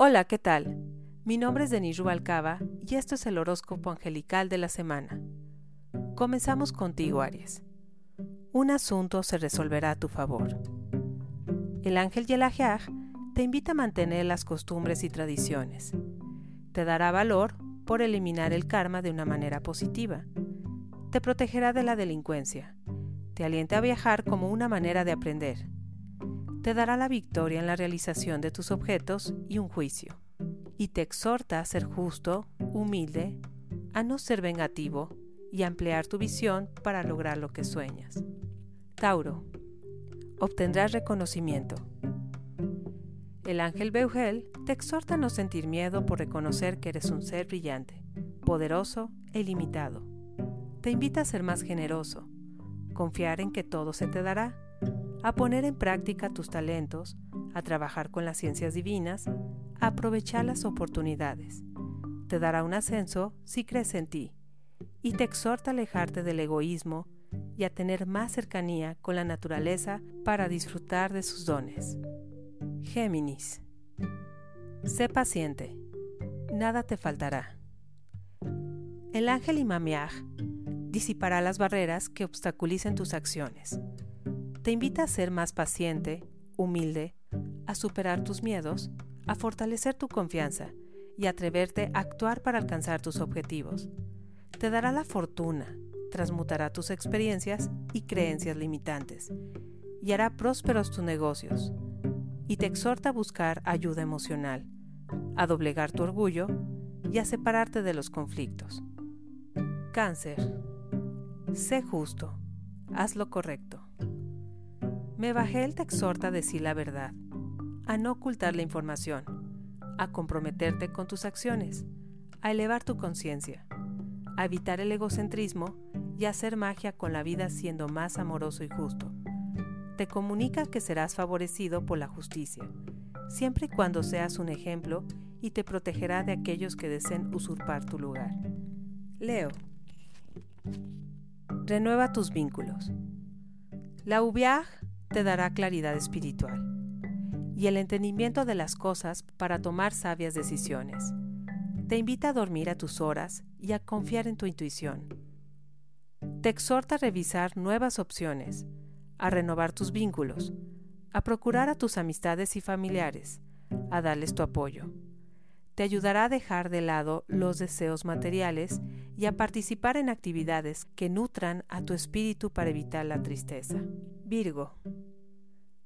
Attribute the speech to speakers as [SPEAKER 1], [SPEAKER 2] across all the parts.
[SPEAKER 1] Hola, ¿qué tal? Mi nombre es Denis Rubalcaba y esto es el horóscopo angelical de la semana. Comenzamos contigo, Aries. Un asunto se resolverá a tu favor. El ángel Yelahiah te invita a mantener las costumbres y tradiciones. Te dará valor por eliminar el karma de una manera positiva. Te protegerá de la delincuencia. Te alienta a viajar como una manera de aprender te dará la victoria en la realización de tus objetos y un juicio, y te exhorta a ser justo, humilde, a no ser vengativo y a emplear tu visión para lograr lo que sueñas. Tauro, obtendrás reconocimiento. El ángel Beugel te exhorta a no sentir miedo por reconocer que eres un ser brillante, poderoso e ilimitado. Te invita a ser más generoso, confiar en que todo se te dará a poner en práctica tus talentos, a trabajar con las ciencias divinas, a aprovechar las oportunidades. Te dará un ascenso si crees en ti y te exhorta a alejarte del egoísmo y a tener más cercanía con la naturaleza para disfrutar de sus dones. Géminis. Sé paciente, nada te faltará. El ángel Imamiah disipará las barreras que obstaculicen tus acciones te invita a ser más paciente, humilde, a superar tus miedos, a fortalecer tu confianza y atreverte a actuar para alcanzar tus objetivos. Te dará la fortuna, transmutará tus experiencias y creencias limitantes y hará prósperos tus negocios. Y te exhorta a buscar ayuda emocional, a doblegar tu orgullo y a separarte de los conflictos. Cáncer. Sé justo. Haz lo correcto. Me bajé te exhorta a decir la verdad, a no ocultar la información, a comprometerte con tus acciones, a elevar tu conciencia, a evitar el egocentrismo y a hacer magia con la vida siendo más amoroso y justo. Te comunica que serás favorecido por la justicia, siempre y cuando seas un ejemplo y te protegerá de aquellos que deseen usurpar tu lugar. Leo. Renueva tus vínculos. La UBIAG te dará claridad espiritual y el entendimiento de las cosas para tomar sabias decisiones. Te invita a dormir a tus horas y a confiar en tu intuición. Te exhorta a revisar nuevas opciones, a renovar tus vínculos, a procurar a tus amistades y familiares, a darles tu apoyo. Te ayudará a dejar de lado los deseos materiales y a participar en actividades que nutran a tu espíritu para evitar la tristeza. Virgo.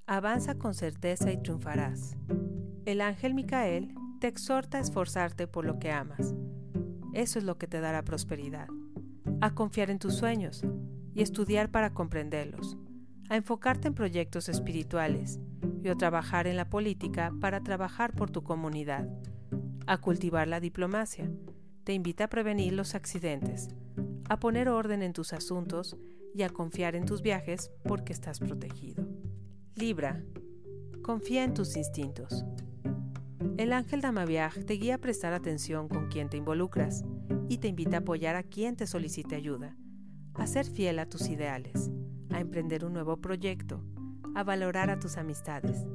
[SPEAKER 1] Avanza con certeza y triunfarás. El ángel Micael te exhorta a esforzarte por lo que amas. Eso es lo que te dará prosperidad. A confiar en tus sueños y estudiar para comprenderlos. A enfocarte en proyectos espirituales y a trabajar en la política para trabajar por tu comunidad. A cultivar la diplomacia. Te invita a prevenir los accidentes, a poner orden en tus asuntos y a confiar en tus viajes porque estás protegido. Libra, confía en tus instintos. El ángel Damaviaj te guía a prestar atención con quien te involucras y te invita a apoyar a quien te solicite ayuda, a ser fiel a tus ideales, a emprender un nuevo proyecto, a valorar a tus amistades,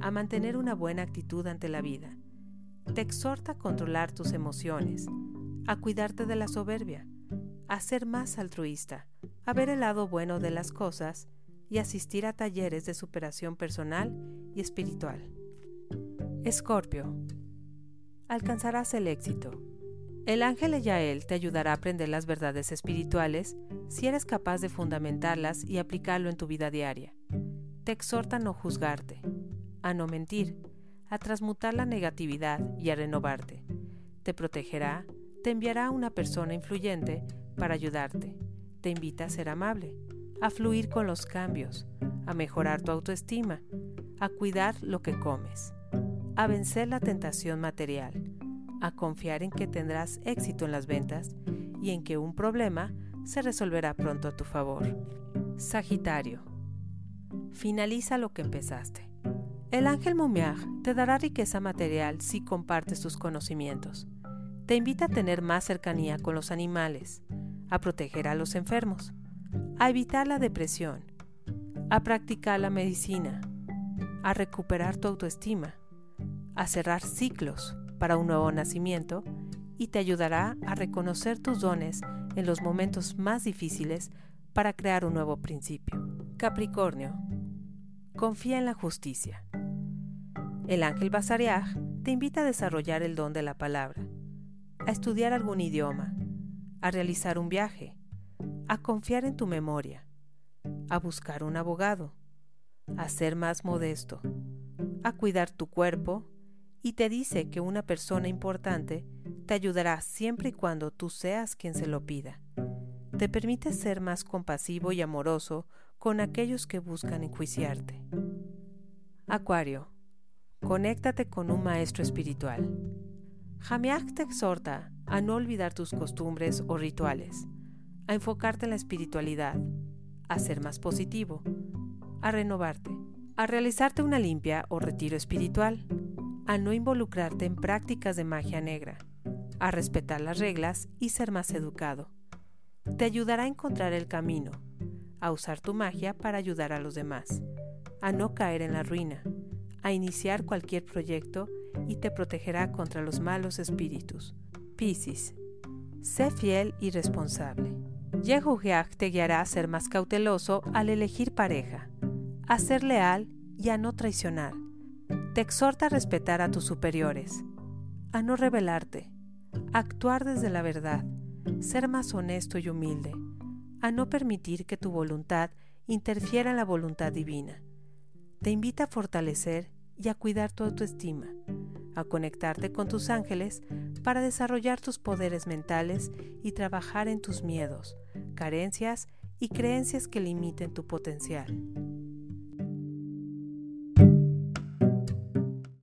[SPEAKER 1] a mantener una buena actitud ante la vida. Te exhorta a controlar tus emociones, a cuidarte de la soberbia, a ser más altruista, a ver el lado bueno de las cosas y asistir a talleres de superación personal y espiritual. Escorpio. Alcanzarás el éxito. El ángel Yael te ayudará a aprender las verdades espirituales si eres capaz de fundamentarlas y aplicarlo en tu vida diaria. Te exhorta a no juzgarte, a no mentir, a transmutar la negatividad y a renovarte. Te protegerá, te enviará a una persona influyente para ayudarte. Te invita a ser amable, a fluir con los cambios, a mejorar tu autoestima, a cuidar lo que comes, a vencer la tentación material, a confiar en que tendrás éxito en las ventas y en que un problema se resolverá pronto a tu favor. Sagitario. Finaliza lo que empezaste. El ángel Mumiag te dará riqueza material si compartes tus conocimientos. Te invita a tener más cercanía con los animales, a proteger a los enfermos, a evitar la depresión, a practicar la medicina, a recuperar tu autoestima, a cerrar ciclos para un nuevo nacimiento y te ayudará a reconocer tus dones en los momentos más difíciles para crear un nuevo principio. Capricornio, confía en la justicia. El ángel Basariaj te invita a desarrollar el don de la palabra, a estudiar algún idioma, a realizar un viaje, a confiar en tu memoria, a buscar un abogado, a ser más modesto, a cuidar tu cuerpo y te dice que una persona importante te ayudará siempre y cuando tú seas quien se lo pida. Te permite ser más compasivo y amoroso con aquellos que buscan enjuiciarte. Acuario, conéctate con un maestro espiritual. Jamiach te exhorta a no olvidar tus costumbres o rituales, a enfocarte en la espiritualidad, a ser más positivo, a renovarte, a realizarte una limpia o retiro espiritual, a no involucrarte en prácticas de magia negra, a respetar las reglas y ser más educado. Te ayudará a encontrar el camino, a usar tu magia para ayudar a los demás, a no caer en la ruina, a iniciar cualquier proyecto y te protegerá contra los malos espíritus. Piscis, sé fiel y responsable. Yehugeach te guiará a ser más cauteloso al elegir pareja, a ser leal y a no traicionar. Te exhorta a respetar a tus superiores, a no rebelarte, actuar desde la verdad, ser más honesto y humilde, a no permitir que tu voluntad interfiera en la voluntad divina. Te invita a fortalecer y a cuidar tu autoestima, a conectarte con tus ángeles para desarrollar tus poderes mentales y trabajar en tus miedos, carencias y creencias que limiten tu potencial.